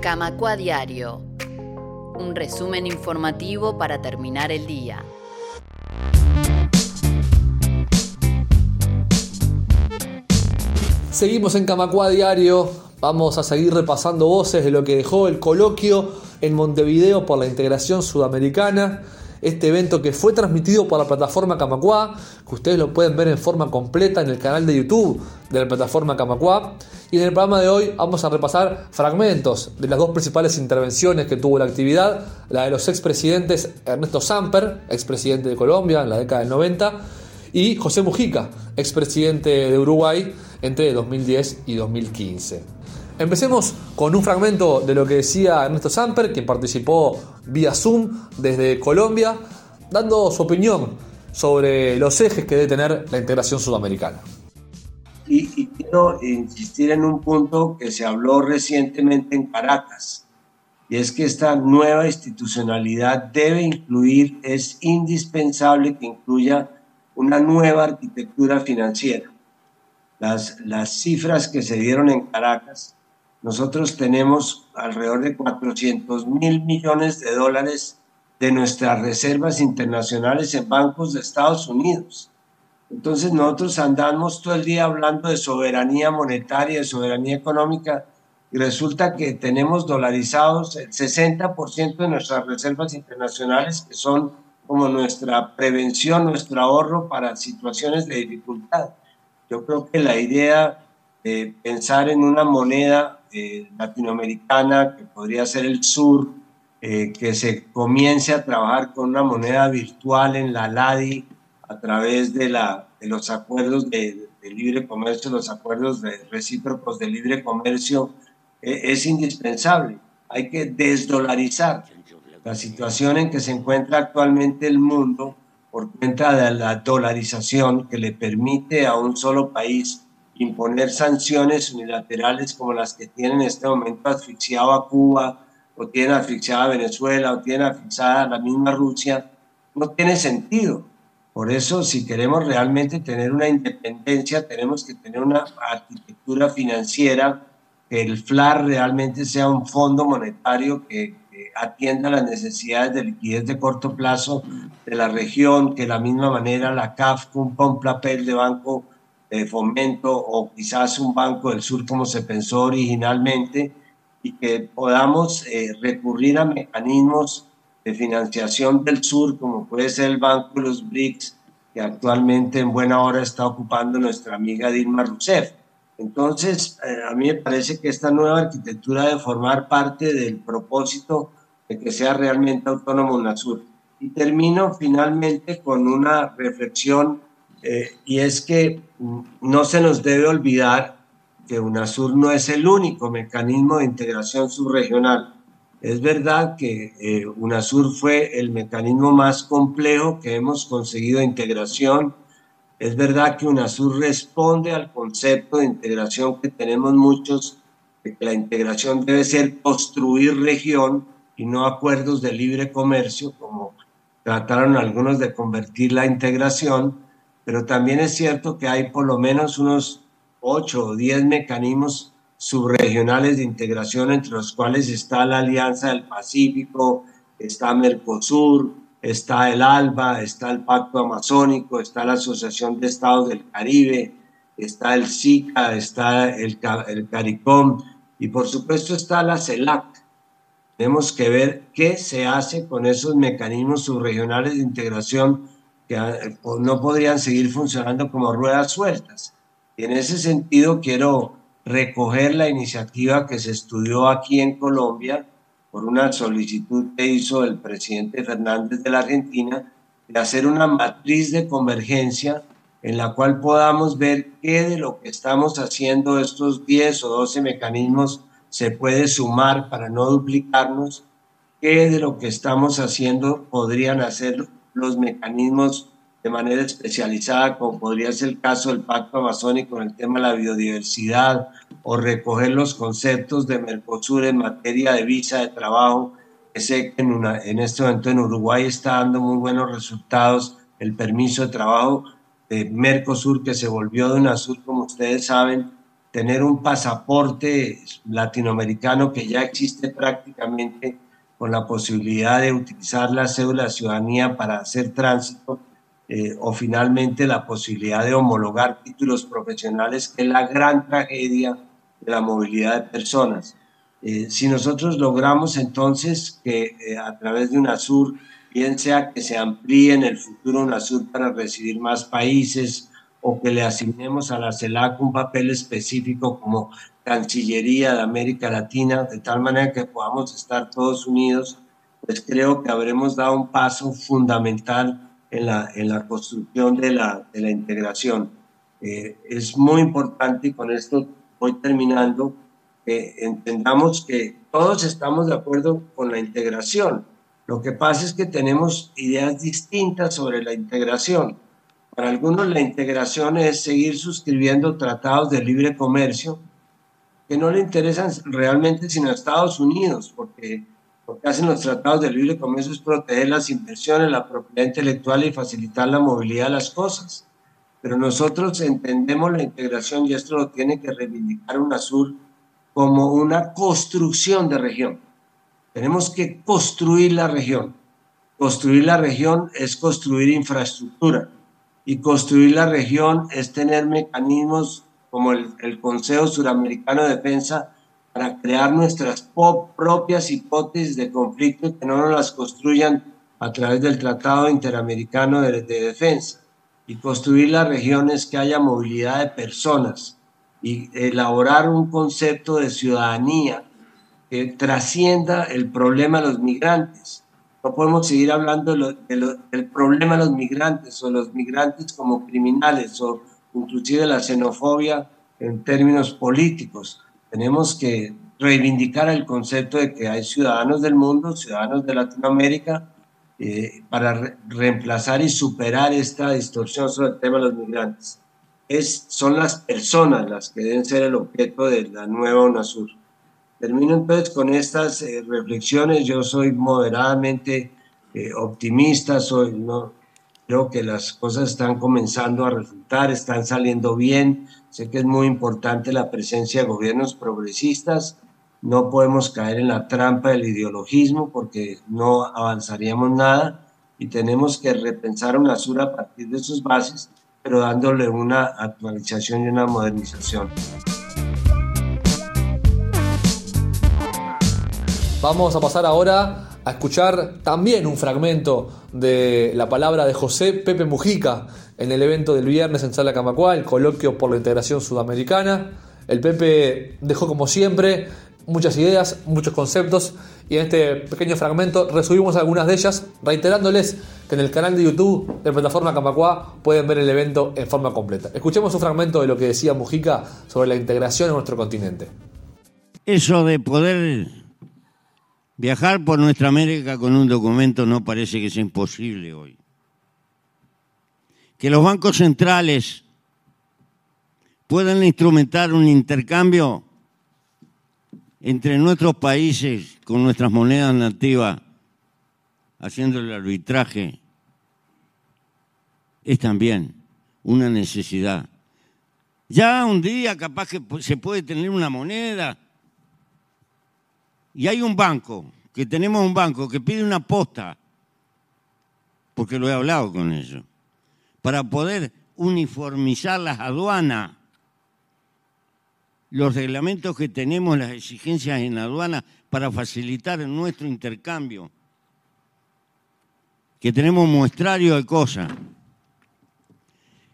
Camacua Diario. Un resumen informativo para terminar el día. Seguimos en Camacua Diario. Vamos a seguir repasando voces de lo que dejó el coloquio en Montevideo por la integración sudamericana este evento que fue transmitido por la plataforma Camacua, que ustedes lo pueden ver en forma completa en el canal de YouTube de la plataforma Camacua. Y en el programa de hoy vamos a repasar fragmentos de las dos principales intervenciones que tuvo la actividad, la de los expresidentes Ernesto Samper, expresidente de Colombia en la década del 90, y José Mujica, expresidente de Uruguay entre 2010 y 2015. Empecemos con un fragmento de lo que decía Ernesto Samper, quien participó vía Zoom desde Colombia, dando su opinión sobre los ejes que debe tener la integración sudamericana. Quiero insistir en un punto que se habló recientemente en Caracas, y es que esta nueva institucionalidad debe incluir, es indispensable que incluya una nueva arquitectura financiera. Las, las cifras que se dieron en Caracas nosotros tenemos alrededor de 400 mil millones de dólares de nuestras reservas internacionales en bancos de Estados Unidos. Entonces nosotros andamos todo el día hablando de soberanía monetaria, de soberanía económica, y resulta que tenemos dolarizados el 60% de nuestras reservas internacionales, que son como nuestra prevención, nuestro ahorro para situaciones de dificultad. Yo creo que la idea de pensar en una moneda eh, latinoamericana, que podría ser el sur, eh, que se comience a trabajar con una moneda virtual en la LADI a través de, la, de los acuerdos de, libre comercio, los acuerdos de recíprocos de libre comercio, eh, es indispensable. Hay que desdolarizar la situación en que se encuentra actualmente el mundo por cuenta de la dolarización que le permite a un solo país imponer sanciones unilaterales como las que tienen en este momento asfixiado a Cuba, o tienen asfixiada a Venezuela, o tienen asfixiada a la misma Rusia, no tiene sentido. Por eso, si queremos realmente tener una independencia, tenemos que tener una arquitectura financiera, que el FLAR realmente sea un fondo monetario que, que atienda las necesidades de liquidez de corto plazo de la región, que de la misma manera la CAF cumpla un papel de banco de fomento o quizás un banco del sur como se pensó originalmente y que podamos eh, recurrir a mecanismos de financiación del sur como puede ser el Banco de los BRICS que actualmente en buena hora está ocupando nuestra amiga Dilma Rousseff. Entonces, eh, a mí me parece que esta nueva arquitectura debe formar parte del propósito de que sea realmente autónomo UNASUR. Y termino finalmente con una reflexión eh, y es que mm, no se nos debe olvidar que UNASUR no es el único mecanismo de integración subregional. Es verdad que eh, UNASUR fue el mecanismo más complejo que hemos conseguido de integración. Es verdad que UNASUR responde al concepto de integración que tenemos muchos, de que la integración debe ser construir región y no acuerdos de libre comercio, como trataron algunos de convertir la integración pero también es cierto que hay por lo menos unos 8 o 10 mecanismos subregionales de integración, entre los cuales está la Alianza del Pacífico, está Mercosur, está el ALBA, está el Pacto Amazónico, está la Asociación de Estados del Caribe, está el SICA, está el, el CARICOM y por supuesto está la CELAC. Tenemos que ver qué se hace con esos mecanismos subregionales de integración que ah, no podrían seguir funcionando como ruedas sueltas. Y en ese sentido quiero recoger la iniciativa que se estudió aquí en Colombia por una solicitud que hizo el presidente Fernández de la Argentina de hacer una matriz de convergencia en la cual podamos ver qué de lo que estamos haciendo estos 10 o 12 mecanismos se puede sumar para no duplicarnos, qué de lo que estamos haciendo podrían hacer los mecanismos de manera especializada, como podría ser el caso del Pacto Amazónico en el tema de la biodiversidad, o recoger los conceptos de Mercosur en materia de visa de trabajo, que sé que en, una, en este momento en Uruguay está dando muy buenos resultados el permiso de trabajo de Mercosur, que se volvió de UNASUR, como ustedes saben, tener un pasaporte latinoamericano que ya existe prácticamente con la posibilidad de utilizar la cédula de ciudadanía para hacer tránsito eh, o finalmente la posibilidad de homologar títulos profesionales, que es la gran tragedia de la movilidad de personas. Eh, si nosotros logramos entonces que eh, a través de UNASUR, bien sea que se amplíe en el futuro UNASUR para recibir más países o que le asignemos a la CELAC un papel específico como Cancillería de América Latina, de tal manera que podamos estar todos unidos, pues creo que habremos dado un paso fundamental en la, en la construcción de la, de la integración. Eh, es muy importante y con esto voy terminando, que entendamos que todos estamos de acuerdo con la integración. Lo que pasa es que tenemos ideas distintas sobre la integración. Para algunos la integración es seguir suscribiendo tratados de libre comercio que no le interesan realmente sino a Estados Unidos, porque lo que hacen los tratados de libre comercio es proteger las inversiones, la propiedad intelectual y facilitar la movilidad de las cosas. Pero nosotros entendemos la integración y esto lo tiene que reivindicar UNASUR como una construcción de región. Tenemos que construir la región. Construir la región es construir infraestructura y construir la región es tener mecanismos como el, el Consejo Suramericano de Defensa para crear nuestras propias hipótesis de conflicto que no nos las construyan a través del Tratado Interamericano de, Defensa y construir las regiones que haya movilidad de personas y elaborar un concepto de ciudadanía que trascienda el problema de los migrantes. No podemos seguir hablando del problema de los migrantes o los migrantes como criminales o inclusive la xenofobia en términos políticos tenemos que reivindicar el concepto de que hay ciudadanos del mundo, ciudadanos de Latinoamérica, eh, para reemplazar y superar esta distorsión sobre el tema de los migrantes. Es, son las personas las que deben ser el objeto de la nueva UNASUR. Termino entonces con estas eh, reflexiones. Yo soy moderadamente eh, optimista, soy, no, creo que las cosas están comenzando a resultar, están saliendo bien, Sé que es muy importante la presencia de gobiernos progresistas. No podemos caer en la trampa del ideologismo porque no avanzaríamos nada y tenemos que repensar una UNASUR a partir de sus bases, pero dándole una actualización y una modernización. Vamos a pasar ahora a escuchar también un fragmento de la palabra de José Pepe Mujica, en el evento del viernes en Sala Camacua, el coloquio por la integración sudamericana. El Pepe dejó como siempre muchas ideas, muchos conceptos y en este pequeño fragmento resumimos algunas de ellas, reiterándoles que en el canal de YouTube de Plataforma Camacua pueden ver el evento en forma completa. Escuchemos un fragmento de lo que decía Mujica sobre la integración en nuestro continente. Eso de poder viajar por nuestra América con un documento no parece que sea imposible hoy que los bancos centrales puedan instrumentar un intercambio entre nuestros países con nuestras monedas nativas, haciendo el arbitraje, es también una necesidad. Ya un día capaz que se puede tener una moneda y hay un banco, que tenemos un banco que pide una posta, porque lo he hablado con ellos para poder uniformizar las aduanas, los reglamentos que tenemos, las exigencias en aduana para facilitar nuestro intercambio, que tenemos muestrario de cosas.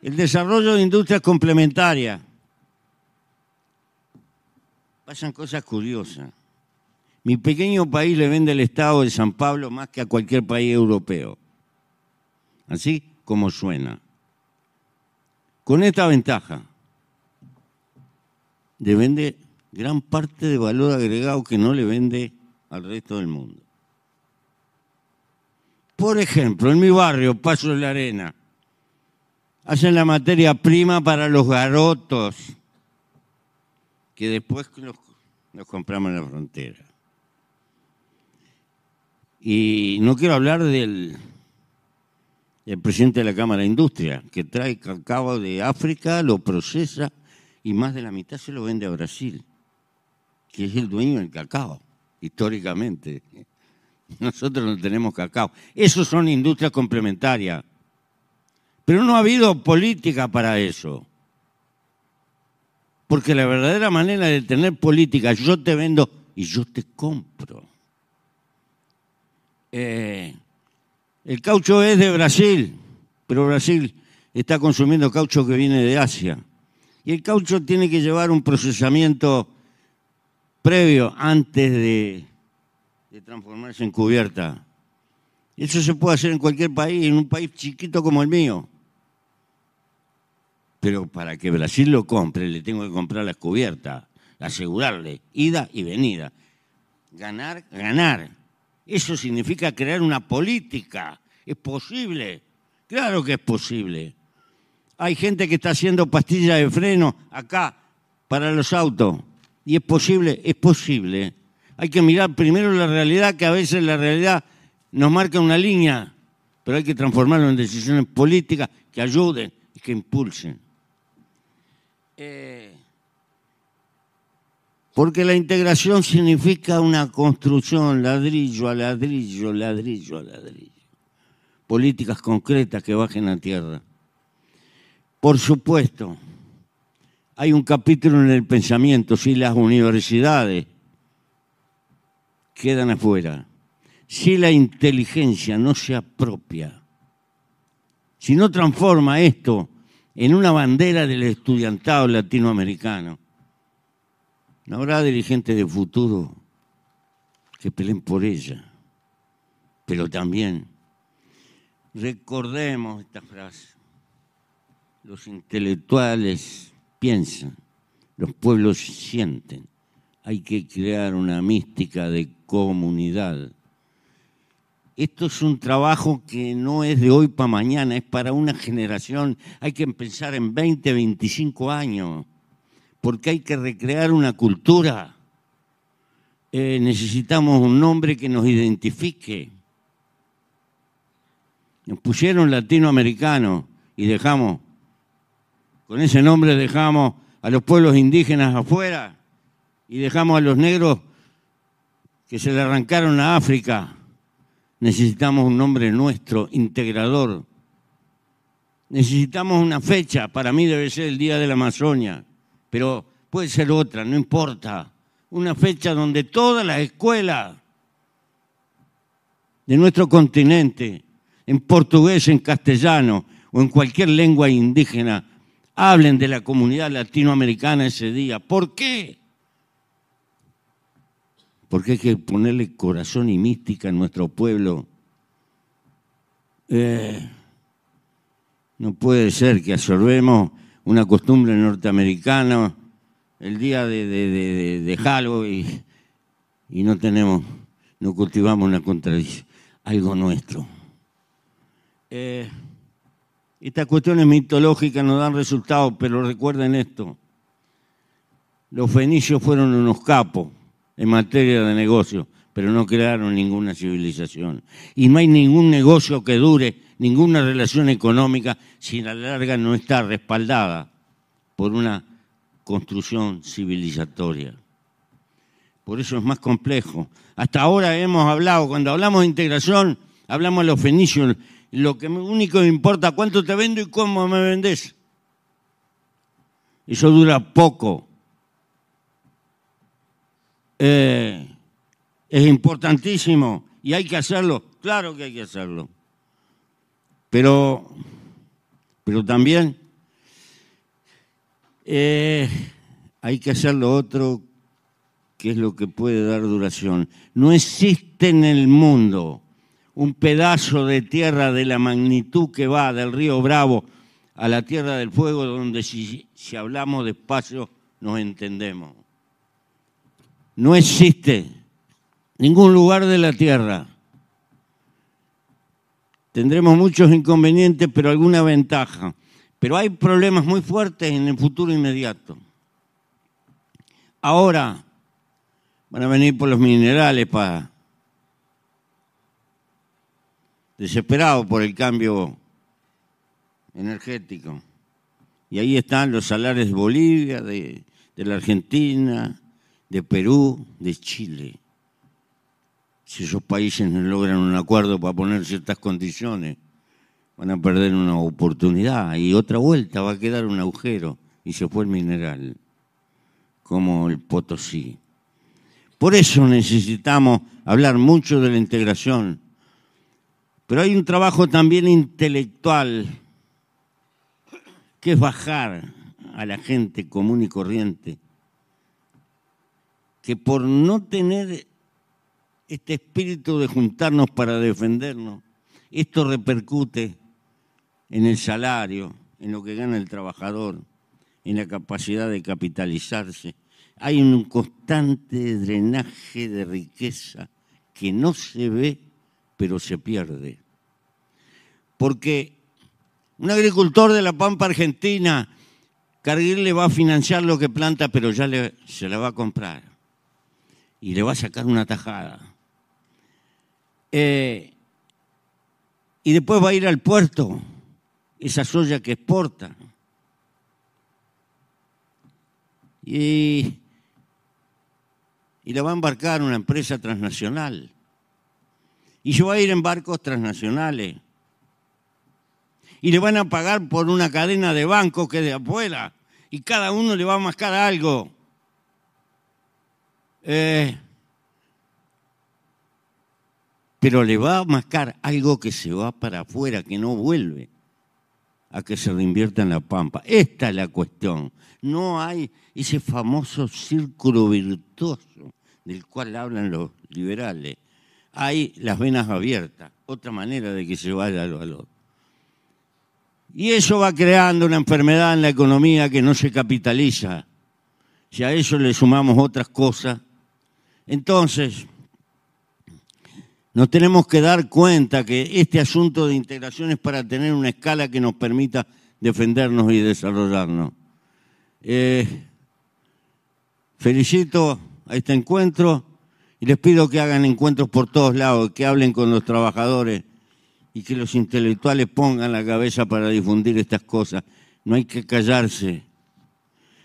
El desarrollo de industrias complementarias. Pasan cosas curiosas. Mi pequeño país le vende el Estado de San Pablo más que a cualquier país europeo. ¿Así? como suena. Con esta ventaja, le vende gran parte de valor agregado que no le vende al resto del mundo. Por ejemplo, en mi barrio, Paso de la Arena, hacen la materia prima para los garotos, que después los, los compramos en la frontera. Y no quiero hablar del, el presidente de la Cámara de Industria, que trae cacao de África, lo procesa y más de la mitad se lo vende a Brasil, que es el dueño del cacao, históricamente. Nosotros no tenemos cacao. Esos son industrias complementarias. Pero no ha habido política para eso. Porque la verdadera manera de tener política, yo te vendo y yo te compro. Eh, el caucho es de Brasil, pero Brasil está consumiendo caucho que viene de Asia. Y el caucho tiene que llevar un procesamiento previo antes de, de transformarse en cubierta. Eso se puede hacer en cualquier país, en un país chiquito como el mío. Pero para que Brasil lo compre, le tengo que comprar las cubiertas, asegurarle ida y venida. Ganar, ganar. Eso significa crear una política. Es posible. Claro que es posible. Hay gente que está haciendo pastillas de freno acá para los autos. Y es posible, es posible. Hay que mirar primero la realidad, que a veces la realidad nos marca una línea, pero hay que transformarlo en decisiones políticas que ayuden y que impulsen. Eh, porque la integración significa una construcción ladrillo a ladrillo, ladrillo a ladrillo. Políticas concretas que bajen a tierra. Por supuesto, hay un capítulo en el pensamiento, si las universidades quedan afuera, si la inteligencia no se apropia, si no transforma esto en una bandera del estudiantado latinoamericano. No habrá dirigentes de futuro que peleen por ella, pero también recordemos esta frase. Los intelectuales piensan, los pueblos sienten. Hay que crear una mística de comunidad esto es un trabajo que no es de hoy para mañana, es para una generación. Hay que pensar en 20, 25 años, porque hay que recrear una cultura. Eh, necesitamos un nombre que nos identifique. Nos pusieron latinoamericano y dejamos, con ese nombre dejamos a los pueblos indígenas afuera y dejamos a los negros que se le arrancaron a África Necesitamos un nombre nuestro, integrador. Necesitamos una fecha, para mí debe ser el Día de la Amazonia, pero puede ser otra, no importa. Una fecha donde todas las escuelas de nuestro continente, en portugués, en castellano o en cualquier lengua indígena, hablen de la comunidad latinoamericana ese día. ¿Por qué? porque hay que ponerle corazón y mística en nuestro pueblo. Eh, no puede ser que absorbemos una costumbre norteamericana el día de, de, Halloween y, no tenemos, no cultivamos una contradicción, algo nuestro. Eh, estas cuestiones mitológicas no dan resultados, pero recuerden esto. Los fenicios fueron unos capos en materia de negocio, pero no crearon ninguna civilización. Y no hay ningún negocio que dure, ninguna relación económica, si la larga no está respaldada por una construcción civilizatoria. Por eso es más complejo. Hasta ahora hemos hablado, cuando hablamos de integración, hablamos de los fenicios. Lo que único que importa, cuánto te vendo y cómo me vendes. Eso dura poco. Eh, es importantísimo y hay que hacerlo, claro que hay que hacerlo. Pero, pero también eh, hay que hacer lo otro que es lo que puede dar duración. No existe en el mundo un pedazo de tierra de la magnitud que va del río Bravo a la Tierra del Fuego donde si, si hablamos despacio nos entendemos. No existe ningún lugar de la tierra. Tendremos muchos inconvenientes, pero alguna ventaja. Pero hay problemas muy fuertes en el futuro inmediato. Ahora van a venir por los minerales para desesperados por el cambio energético. Y ahí están los salarios de Bolivia, de, de la Argentina, de Perú, de Chile. Si esos países no logran un acuerdo para poner ciertas condiciones, van a perder una oportunidad y otra vuelta va a quedar un agujero y se fue el mineral, como el Potosí. Por eso necesitamos hablar mucho de la integración, pero hay un trabajo también intelectual, que es bajar a la gente común y corriente, que por no tener este espíritu de juntarnos para defendernos, esto repercute en el salario, en lo que gana el trabajador, en la capacidad de capitalizarse. Hay un constante drenaje de riqueza que no se ve, pero se pierde. Porque un agricultor de la Pampa Argentina, Cargill le va a financiar lo que planta, pero ya se la va a comprar. Y le va a sacar una tajada. Eh, y después va a ir al puerto, esa soya que exporta. Y, y la va a embarcar una empresa transnacional. Y yo va a ir en barcos transnacionales. Y le van a pagar por una cadena de bancos que de afuera. Y cada uno le va a mascar algo. Eh, pero le va a mascar algo que se va para afuera, que no vuelve a que se reinvierta en la pampa. Esta es la cuestión. No hay ese famoso círculo virtuoso del cual hablan los liberales. Hay las venas abiertas, otra manera de que se vaya el valor. Y eso va creando una enfermedad en la economía que no se capitaliza. Si a eso le sumamos otras cosas, entonces nos tenemos que dar cuenta que este asunto de integración es para tener una escala que nos permita defendernos y desarrollarnos. Eh, felicito a este encuentro y les pido que hagan encuentros por todos lados, que hablen con los trabajadores y que los intelectuales pongan la cabeza para difundir estas cosas. No hay que callarse.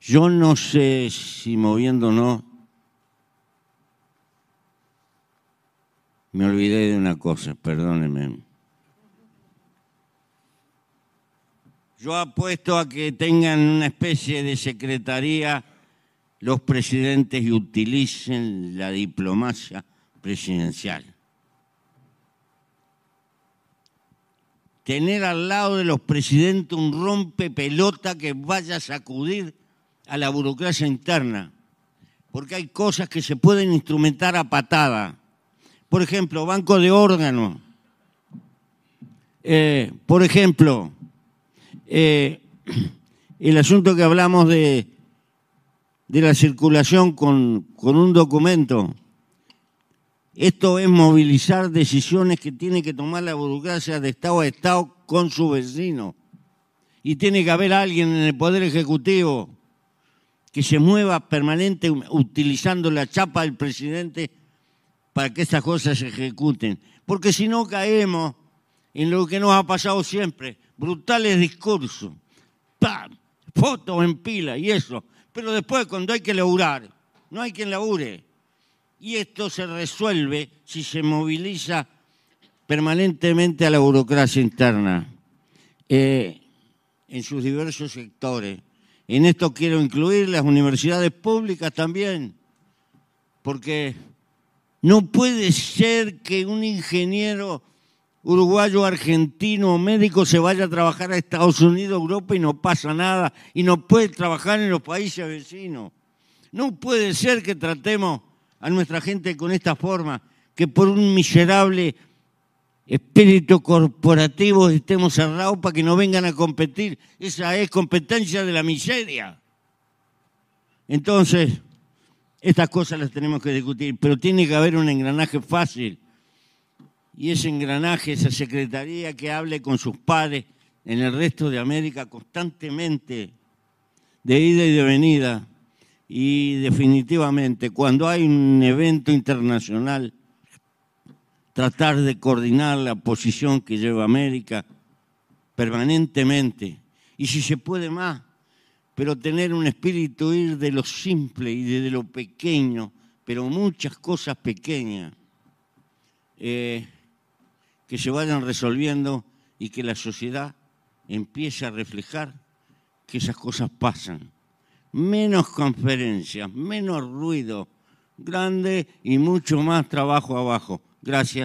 Yo no sé si moviéndonos Me olvidé de una cosa, perdónenme. Yo apuesto a que tengan una especie de secretaría los presidentes y utilicen la diplomacia presidencial. Tener al lado de los presidentes un rompe pelota que vaya a sacudir a la burocracia interna, porque hay cosas que se pueden instrumentar a patada por ejemplo, banco de órganos. Eh, por ejemplo, eh, el asunto que hablamos de, de la circulación con, con un documento. Esto es movilizar decisiones que tiene que tomar la burocracia de Estado a Estado con su vecino. Y tiene que haber alguien en el Poder Ejecutivo que se mueva permanente utilizando la chapa del presidente para que estas cosas se ejecuten. Porque si no caemos en lo que nos ha pasado siempre, brutales discursos, fotos en pila y eso. Pero después cuando hay que laburar, no hay quien labure. Y esto se resuelve si se moviliza permanentemente a la burocracia interna eh, en sus diversos sectores. En esto quiero incluir las universidades públicas también, porque no puede ser que un ingeniero uruguayo, argentino o médico se vaya a trabajar a Estados Unidos, Europa y no pasa nada y no puede trabajar en los países vecinos. No puede ser que tratemos a nuestra gente con esta forma, que por un miserable espíritu corporativo estemos cerrados para que no vengan a competir. Esa es competencia de la miseria. Entonces, estas cosas las tenemos que discutir, pero tiene que haber un engranaje fácil. Y ese engranaje, esa secretaría que hable con sus padres en el resto de América constantemente, de ida y de venida. Y definitivamente, cuando hay un evento internacional, tratar de coordinar la posición que lleva América permanentemente y si se puede más, pero tener un espíritu ir de lo simple y de lo pequeño, pero muchas cosas pequeñas eh, que se vayan resolviendo y que la sociedad empiece a reflejar que esas cosas pasan. Menos conferencias, menos ruido, grande y mucho más trabajo abajo. Gracias.